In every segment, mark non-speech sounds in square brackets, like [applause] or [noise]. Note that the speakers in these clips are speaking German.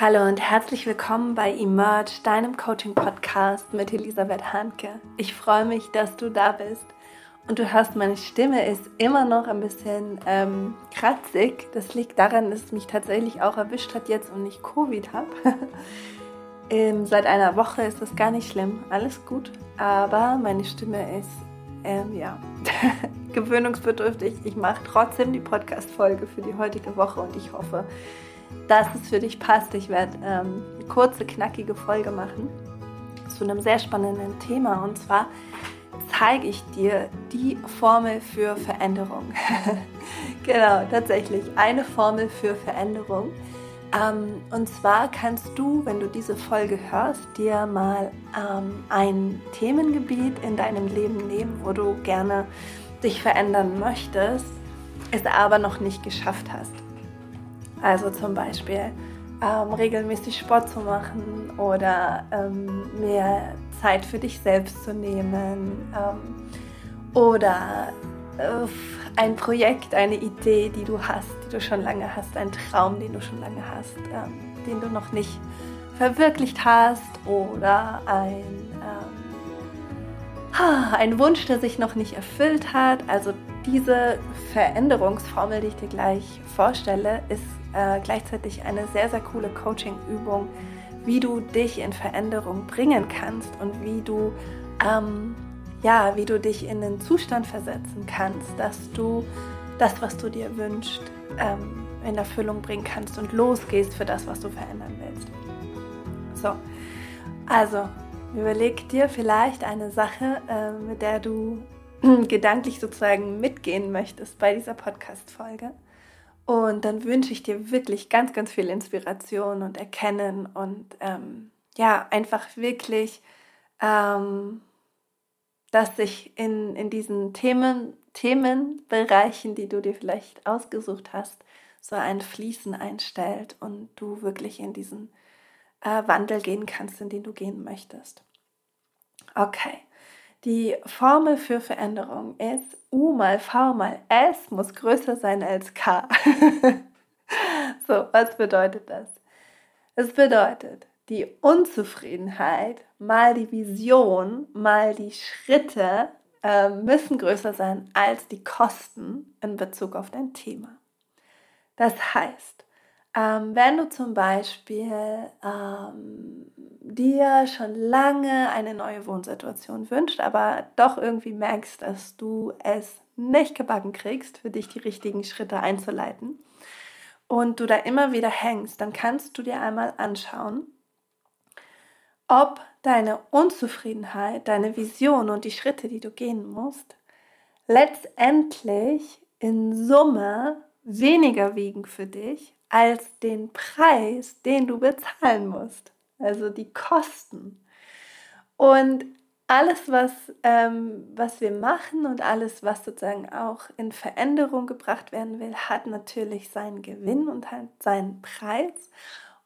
Hallo und herzlich willkommen bei Emerge, deinem Coaching-Podcast mit Elisabeth Hanke. Ich freue mich, dass du da bist. Und du hörst, meine Stimme ist immer noch ein bisschen ähm, kratzig. Das liegt daran, dass es mich tatsächlich auch erwischt hat jetzt und ich Covid habe. [laughs] ähm, seit einer Woche ist das gar nicht schlimm, alles gut. Aber meine Stimme ist, ähm, ja, [laughs] gewöhnungsbedürftig. Ich mache trotzdem die Podcast-Folge für die heutige Woche und ich hoffe, dass es für dich passt. Ich werde ähm, eine kurze, knackige Folge machen zu einem sehr spannenden Thema. Und zwar zeige ich dir die Formel für Veränderung. [laughs] genau, tatsächlich eine Formel für Veränderung. Ähm, und zwar kannst du, wenn du diese Folge hörst, dir mal ähm, ein Themengebiet in deinem Leben nehmen, wo du gerne dich verändern möchtest, es aber noch nicht geschafft hast. Also zum Beispiel ähm, regelmäßig Sport zu machen oder ähm, mehr Zeit für dich selbst zu nehmen ähm, oder äh, ein Projekt, eine Idee, die du hast, die du schon lange hast, ein Traum, den du schon lange hast, ähm, den du noch nicht verwirklicht hast oder ein, ähm, ein Wunsch, der sich noch nicht erfüllt hat. Also diese Veränderungsformel, die ich dir gleich vorstelle, ist äh, gleichzeitig eine sehr, sehr coole Coaching-Übung, wie du dich in Veränderung bringen kannst und wie du, ähm, ja, wie du dich in den Zustand versetzen kannst, dass du das, was du dir wünschst, ähm, in Erfüllung bringen kannst und losgehst für das, was du verändern willst. So, also überleg dir vielleicht eine Sache, äh, mit der du [clears throat] gedanklich sozusagen mitgehen möchtest bei dieser Podcast-Folge. Und dann wünsche ich dir wirklich ganz, ganz viel Inspiration und Erkennen und ähm, ja, einfach wirklich, ähm, dass sich in, in diesen Themen, Themenbereichen, die du dir vielleicht ausgesucht hast, so ein Fließen einstellt und du wirklich in diesen äh, Wandel gehen kannst, in den du gehen möchtest. Okay, die Formel für Veränderung ist U mal V mal S muss größer sein als K. [laughs] so, was bedeutet das? Es bedeutet, die Unzufriedenheit mal die Vision mal die Schritte äh, müssen größer sein als die Kosten in Bezug auf dein Thema. Das heißt, ähm, wenn du zum Beispiel ähm, dir schon lange eine neue Wohnsituation wünscht, aber doch irgendwie merkst, dass du es nicht gebacken kriegst, für dich die richtigen Schritte einzuleiten und du da immer wieder hängst, dann kannst du dir einmal anschauen, ob deine Unzufriedenheit, deine Vision und die Schritte, die du gehen musst, letztendlich in Summe weniger wiegen für dich als den Preis, den du bezahlen musst, also die Kosten. Und alles, was, ähm, was wir machen und alles, was sozusagen auch in Veränderung gebracht werden will, hat natürlich seinen Gewinn und hat seinen Preis.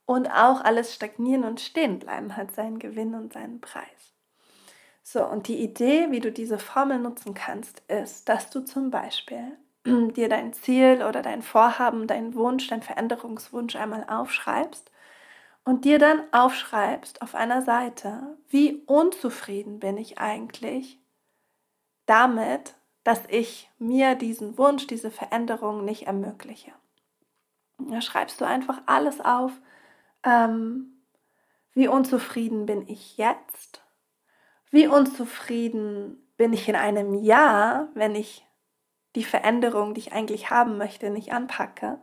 Und auch alles stagnieren und stehen bleiben hat seinen Gewinn und seinen Preis. So, und die Idee, wie du diese Formel nutzen kannst, ist, dass du zum Beispiel [clears throat] dir dein Ziel oder dein Vorhaben, dein Wunsch, dein Veränderungswunsch einmal aufschreibst und dir dann aufschreibst auf einer Seite, wie unzufrieden bin ich eigentlich damit, dass ich mir diesen Wunsch, diese Veränderung nicht ermögliche. Da schreibst du einfach alles auf, ähm, wie unzufrieden bin ich jetzt, wie unzufrieden bin ich in einem Jahr, wenn ich die Veränderung, die ich eigentlich haben möchte, nicht anpacke?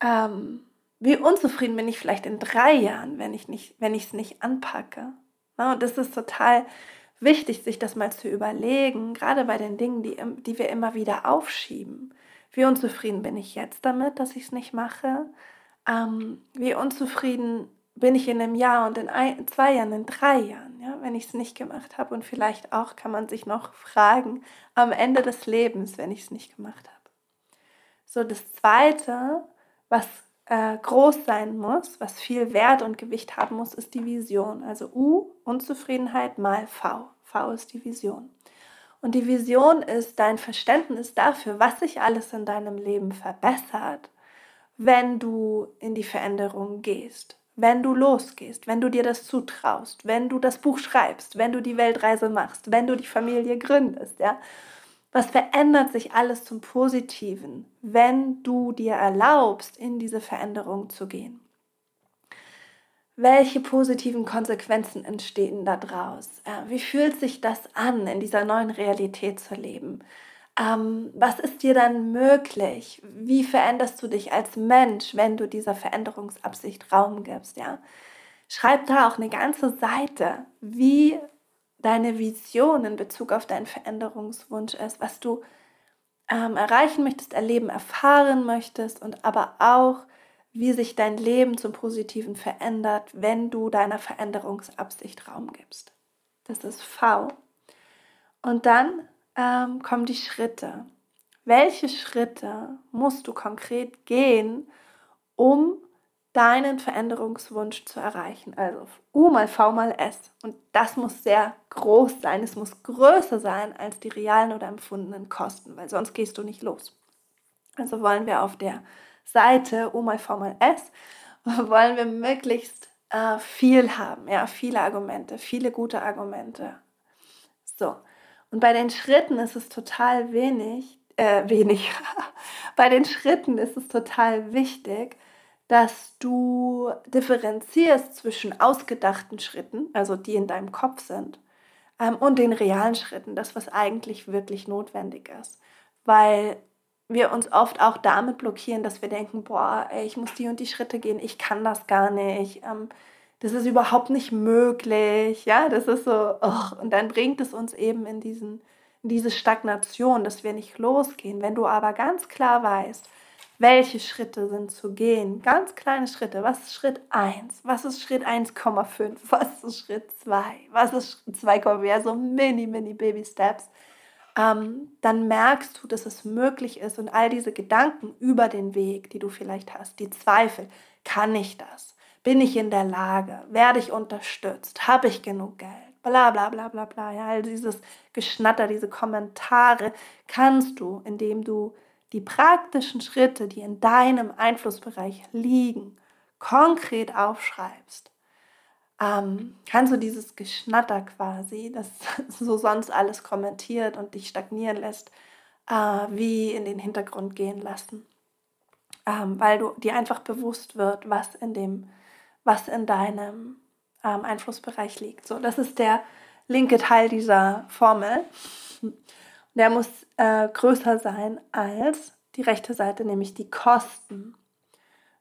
Ähm, wie unzufrieden bin ich vielleicht in drei Jahren, wenn ich nicht, wenn ich es nicht anpacke? Ja, und das ist total wichtig, sich das mal zu überlegen, gerade bei den Dingen, die, die wir immer wieder aufschieben. Wie unzufrieden bin ich jetzt damit, dass ich es nicht mache? Ähm, wie unzufrieden bin ich in einem Jahr und in ein, zwei Jahren, in drei Jahren, ja, wenn ich es nicht gemacht habe. Und vielleicht auch kann man sich noch fragen, am Ende des Lebens, wenn ich es nicht gemacht habe. So, das Zweite, was äh, groß sein muss, was viel Wert und Gewicht haben muss, ist die Vision. Also U, Unzufriedenheit mal V. V ist die Vision. Und die Vision ist dein Verständnis dafür, was sich alles in deinem Leben verbessert, wenn du in die Veränderung gehst, wenn du losgehst, wenn du dir das zutraust, wenn du das Buch schreibst, wenn du die Weltreise machst, wenn du die Familie gründest, ja? Was verändert sich alles zum Positiven, wenn du dir erlaubst, in diese Veränderung zu gehen? Welche positiven Konsequenzen entstehen daraus? Wie fühlt sich das an, in dieser neuen Realität zu leben? Ähm, was ist dir dann möglich? Wie veränderst du dich als Mensch, wenn du dieser Veränderungsabsicht Raum gibst? Ja? Schreib da auch eine ganze Seite, wie deine Vision in Bezug auf deinen Veränderungswunsch ist, was du ähm, erreichen möchtest, erleben, erfahren möchtest und aber auch, wie sich dein Leben zum Positiven verändert, wenn du deiner Veränderungsabsicht Raum gibst. Das ist V. Und dann ähm, kommen die Schritte. Welche Schritte musst du konkret gehen, um deinen Veränderungswunsch zu erreichen? Also U mal V mal S. Und das muss sehr groß sein. Es muss größer sein als die realen oder empfundenen Kosten, weil sonst gehst du nicht los. Also wollen wir auf der Seite U mal V mal S [laughs] wollen wir möglichst äh, viel haben, ja, viele Argumente, viele gute Argumente. So, und bei den Schritten ist es total wenig, äh, wenig. [laughs] bei den Schritten ist es total wichtig, dass du differenzierst zwischen ausgedachten Schritten, also die in deinem Kopf sind, ähm, und den realen Schritten, das, was eigentlich wirklich notwendig ist. Weil wir uns oft auch damit blockieren, dass wir denken, boah, ey, ich muss die und die Schritte gehen, ich kann das gar nicht. Ähm, das ist überhaupt nicht möglich, ja, das ist so, oh, und dann bringt es uns eben in, diesen, in diese Stagnation, dass wir nicht losgehen. Wenn du aber ganz klar weißt, welche Schritte sind zu gehen, ganz kleine Schritte, was ist Schritt 1, was ist Schritt 1,5, was ist Schritt 2, was ist 2,4, so mini, mini Baby Steps, ähm, dann merkst du, dass es möglich ist und all diese Gedanken über den Weg, die du vielleicht hast, die Zweifel, kann ich das? Bin ich in der Lage? Werde ich unterstützt? Habe ich genug Geld? Bla bla bla bla bla. Ja, all dieses Geschnatter, diese Kommentare kannst du, indem du die praktischen Schritte, die in deinem Einflussbereich liegen, konkret aufschreibst. Ähm, kannst du dieses Geschnatter quasi, das [laughs] so sonst alles kommentiert und dich stagnieren lässt, äh, wie in den Hintergrund gehen lassen. Ähm, weil du dir einfach bewusst wird, was in dem was in deinem ähm, Einflussbereich liegt. So, das ist der linke Teil dieser Formel. Der muss äh, größer sein als die rechte Seite, nämlich die Kosten.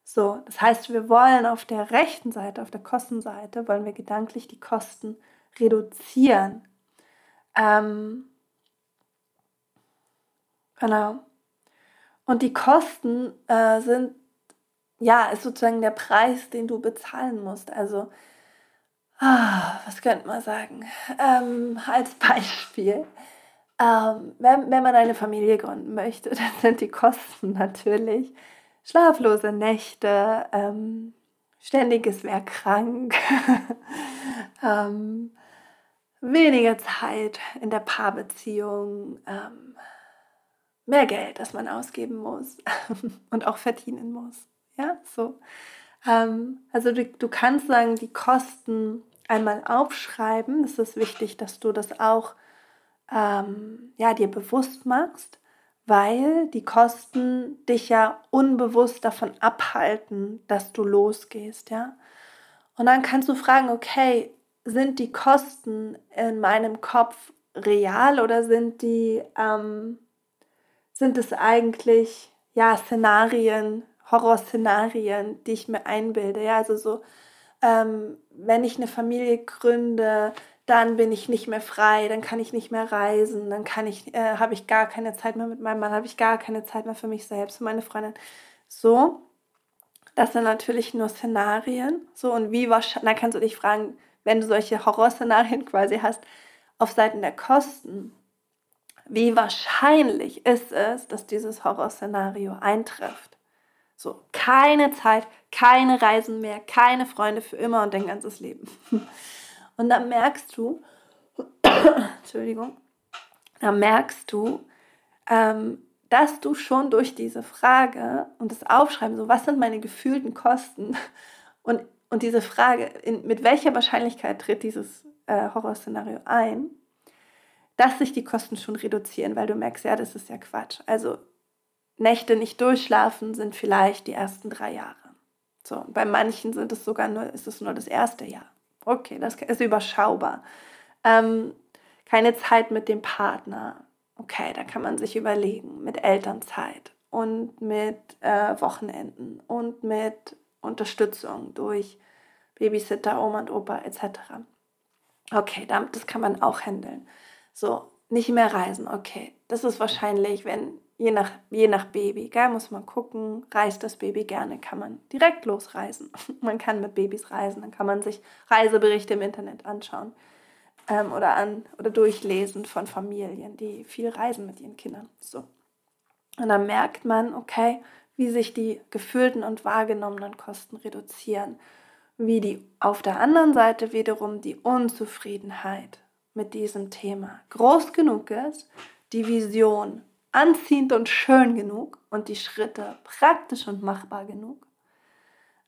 So, das heißt, wir wollen auf der rechten Seite, auf der Kostenseite, wollen wir gedanklich die Kosten reduzieren. Ähm, genau. Und die Kosten äh, sind ja, ist sozusagen der Preis, den du bezahlen musst. Also, ah, was könnte man sagen? Ähm, als Beispiel, ähm, wenn, wenn man eine Familie gründen möchte, [laughs] dann sind die Kosten natürlich schlaflose Nächte, ähm, ständiges Wer krank, [laughs] ähm, weniger Zeit in der Paarbeziehung, ähm, mehr Geld, das man ausgeben muss [laughs] und auch verdienen muss. Ja, so. Ähm, also du, du kannst sagen, die Kosten einmal aufschreiben. Es ist wichtig, dass du das auch ähm, ja, dir bewusst machst, weil die Kosten dich ja unbewusst davon abhalten, dass du losgehst, ja. Und dann kannst du fragen, okay, sind die Kosten in meinem Kopf real oder sind die, ähm, sind es eigentlich ja Szenarien, Horrorszenarien, die ich mir einbilde. Ja, also so, ähm, wenn ich eine Familie gründe, dann bin ich nicht mehr frei, dann kann ich nicht mehr reisen, dann kann ich, äh, habe ich gar keine Zeit mehr mit meinem Mann, habe ich gar keine Zeit mehr für mich selbst, für meine Freundin. So, das sind natürlich nur Szenarien. So, und wie wahrscheinlich, dann kannst du dich fragen, wenn du solche Horrorszenarien [laughs] quasi hast, auf Seiten der Kosten, wie wahrscheinlich ist es, dass dieses Horrorszenario eintrifft? So, keine Zeit, keine Reisen mehr, keine Freunde für immer und dein ganzes Leben. [laughs] Und dann merkst du, [coughs] Entschuldigung, dann merkst du, ähm, dass du schon durch diese Frage und das Aufschreiben, so was sind meine gefühlten Kosten [laughs] und, und diese Frage, in, mit welcher Wahrscheinlichkeit tritt dieses äh, Horrorszenario ein, dass sich die Kosten schon reduzieren, weil du merkst, ja, das ist ja Quatsch. Also Nächte nicht durchschlafen sind vielleicht die ersten drei Jahre. So, bei manchen sind es sogar nur, ist es nur das erste Jahr. Okay, das ist überschaubar. Ähm, keine Zeit mit dem Partner. Okay, da kann man sich überlegen, mit Elternzeit und mit äh, Wochenenden und mit Unterstützung durch Babysitter, Oma und Opa etc. Okay, das kann man auch handeln. So, nicht mehr reisen, okay. Das ist wahrscheinlich, wenn, je nach, je nach Baby, gell, muss man gucken, reist das Baby gerne, kann man direkt losreisen. [laughs] man kann mit Babys reisen, dann kann man sich Reiseberichte im Internet anschauen ähm, oder, an, oder durchlesen von Familien, die viel reisen mit ihren Kindern. So. Und dann merkt man, okay, wie sich die gefühlten und wahrgenommenen Kosten reduzieren, wie die auf der anderen Seite wiederum die Unzufriedenheit mit diesem Thema groß genug ist, die Vision anziehend und schön genug und die Schritte praktisch und machbar genug.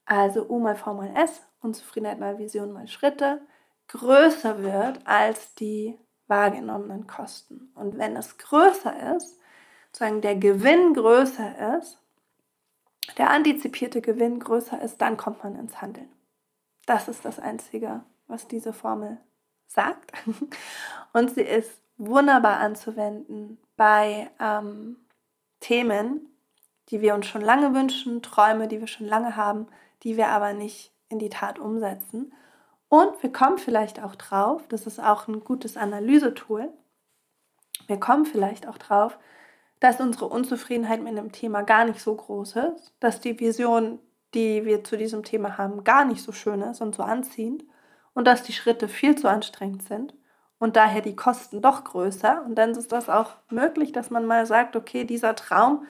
Also U mal V mal S, Unzufriedenheit mal Vision mal Schritte, größer wird als die wahrgenommenen Kosten. Und wenn es größer ist, sozusagen der Gewinn größer ist, der antizipierte Gewinn größer ist, dann kommt man ins Handeln. Das ist das Einzige, was diese Formel sagt. [laughs] Und sie ist wunderbar anzuwenden bei ähm, Themen, die wir uns schon lange wünschen, Träume, die wir schon lange haben, die wir aber nicht in die Tat umsetzen. Und wir kommen vielleicht auch drauf, das ist auch ein gutes Analysetool, wir kommen vielleicht auch drauf, dass unsere Unzufriedenheit mit einem Thema gar nicht so groß ist, dass die Vision, die wir zu diesem Thema haben, gar nicht so schön ist und so anziehend und dass die Schritte viel zu anstrengend sind und daher die Kosten doch größer. Und dann ist das auch möglich, dass man mal sagt, okay, dieser Traum,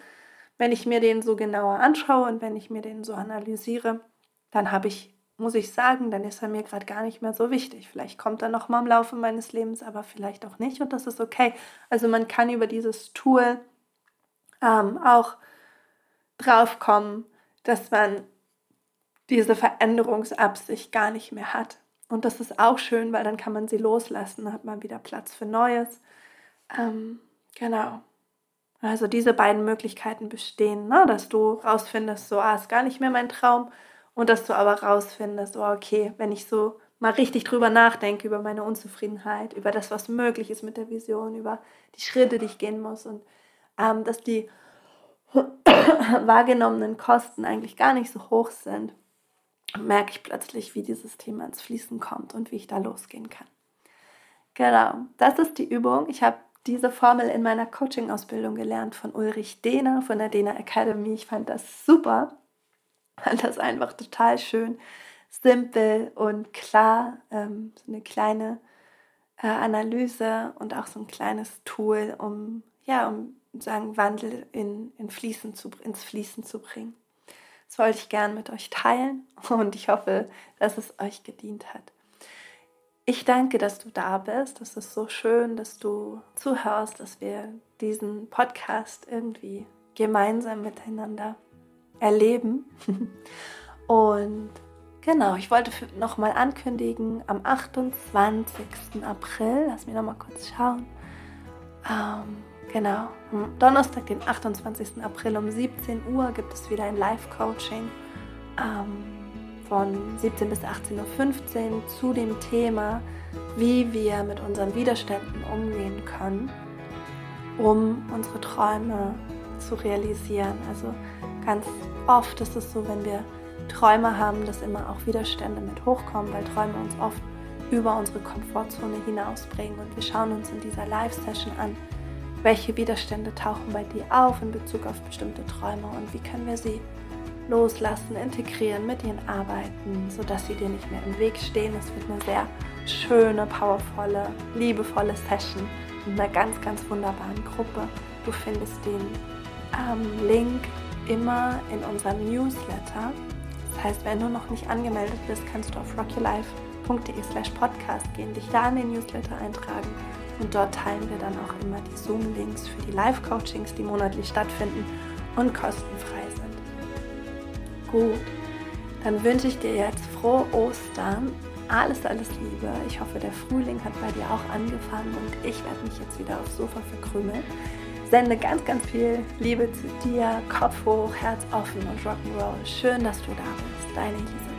wenn ich mir den so genauer anschaue und wenn ich mir den so analysiere, dann habe ich muss ich sagen, dann ist er mir gerade gar nicht mehr so wichtig. Vielleicht kommt er noch mal im Laufe meines Lebens, aber vielleicht auch nicht und das ist okay. Also man kann über dieses Tool ähm, auch drauf kommen, dass man diese Veränderungsabsicht gar nicht mehr hat. Und das ist auch schön, weil dann kann man sie loslassen, dann hat man wieder Platz für Neues. Ähm, genau. Also diese beiden Möglichkeiten bestehen, ne? dass du rausfindest, so, ah, ist gar nicht mehr mein Traum und dass du aber rausfindest, oh, okay, wenn ich so mal richtig drüber nachdenke, über meine Unzufriedenheit, über das, was möglich ist mit der Vision, über die Schritte, die ich gehen muss und ähm, dass die [coughs] wahrgenommenen Kosten eigentlich gar nicht so hoch sind, merke ich plötzlich, wie dieses Thema ins Fließen kommt und wie ich da losgehen kann. Genau, das ist die Übung. Ich habe diese Formel in meiner Coaching-Ausbildung gelernt von Ulrich Dehner von der Dehner Academy. Ich fand das super fand das einfach total schön, simpel und klar. Ähm, so eine kleine äh, Analyse und auch so ein kleines Tool, um ja, um sagen Wandel in, in Fließen zu, ins Fließen zu bringen. Das wollte ich gern mit euch teilen und ich hoffe, dass es euch gedient hat. Ich danke, dass du da bist. Es ist so schön, dass du zuhörst, dass wir diesen Podcast irgendwie gemeinsam miteinander erleben. [laughs] Und genau, ich wollte nochmal ankündigen, am 28. April, lass mich nochmal kurz schauen. Ähm, genau, am Donnerstag, den 28. April um 17 Uhr gibt es wieder ein Live-Coaching ähm, von 17 bis 18.15 Uhr zu dem Thema, wie wir mit unseren Widerständen umgehen können, um unsere Träume zu realisieren. Also ganz oft ist es so, wenn wir Träume haben, dass immer auch Widerstände mit hochkommen, weil Träume uns oft über unsere Komfortzone hinausbringen. Und wir schauen uns in dieser Live-Session an, welche Widerstände tauchen bei dir auf in Bezug auf bestimmte Träume und wie können wir sie loslassen, integrieren, mit ihnen arbeiten, sodass sie dir nicht mehr im Weg stehen. Es wird eine sehr schöne, powervolle, liebevolle Session mit einer ganz, ganz wunderbaren Gruppe. Du findest den ähm, Link immer in unserem Newsletter. Das heißt, wenn du noch nicht angemeldet bist, kannst du auf rockylife.de slash podcast gehen, dich da in den Newsletter eintragen Und dort teilen wir dann auch immer die Zoom-Links für die Live-Coachings, die monatlich stattfinden und kostenfrei sind. Gut, dann wünsche ich dir jetzt frohe Ostern. Alles, alles Liebe. Ich hoffe, der Frühling hat bei dir auch angefangen und ich werde mich jetzt wieder aufs Sofa verkrümeln. Sende ganz, ganz viel Liebe zu dir. Kopf hoch, Herz offen und Rock'n'Roll. Schön, dass du da bist. Deine Elisabeth.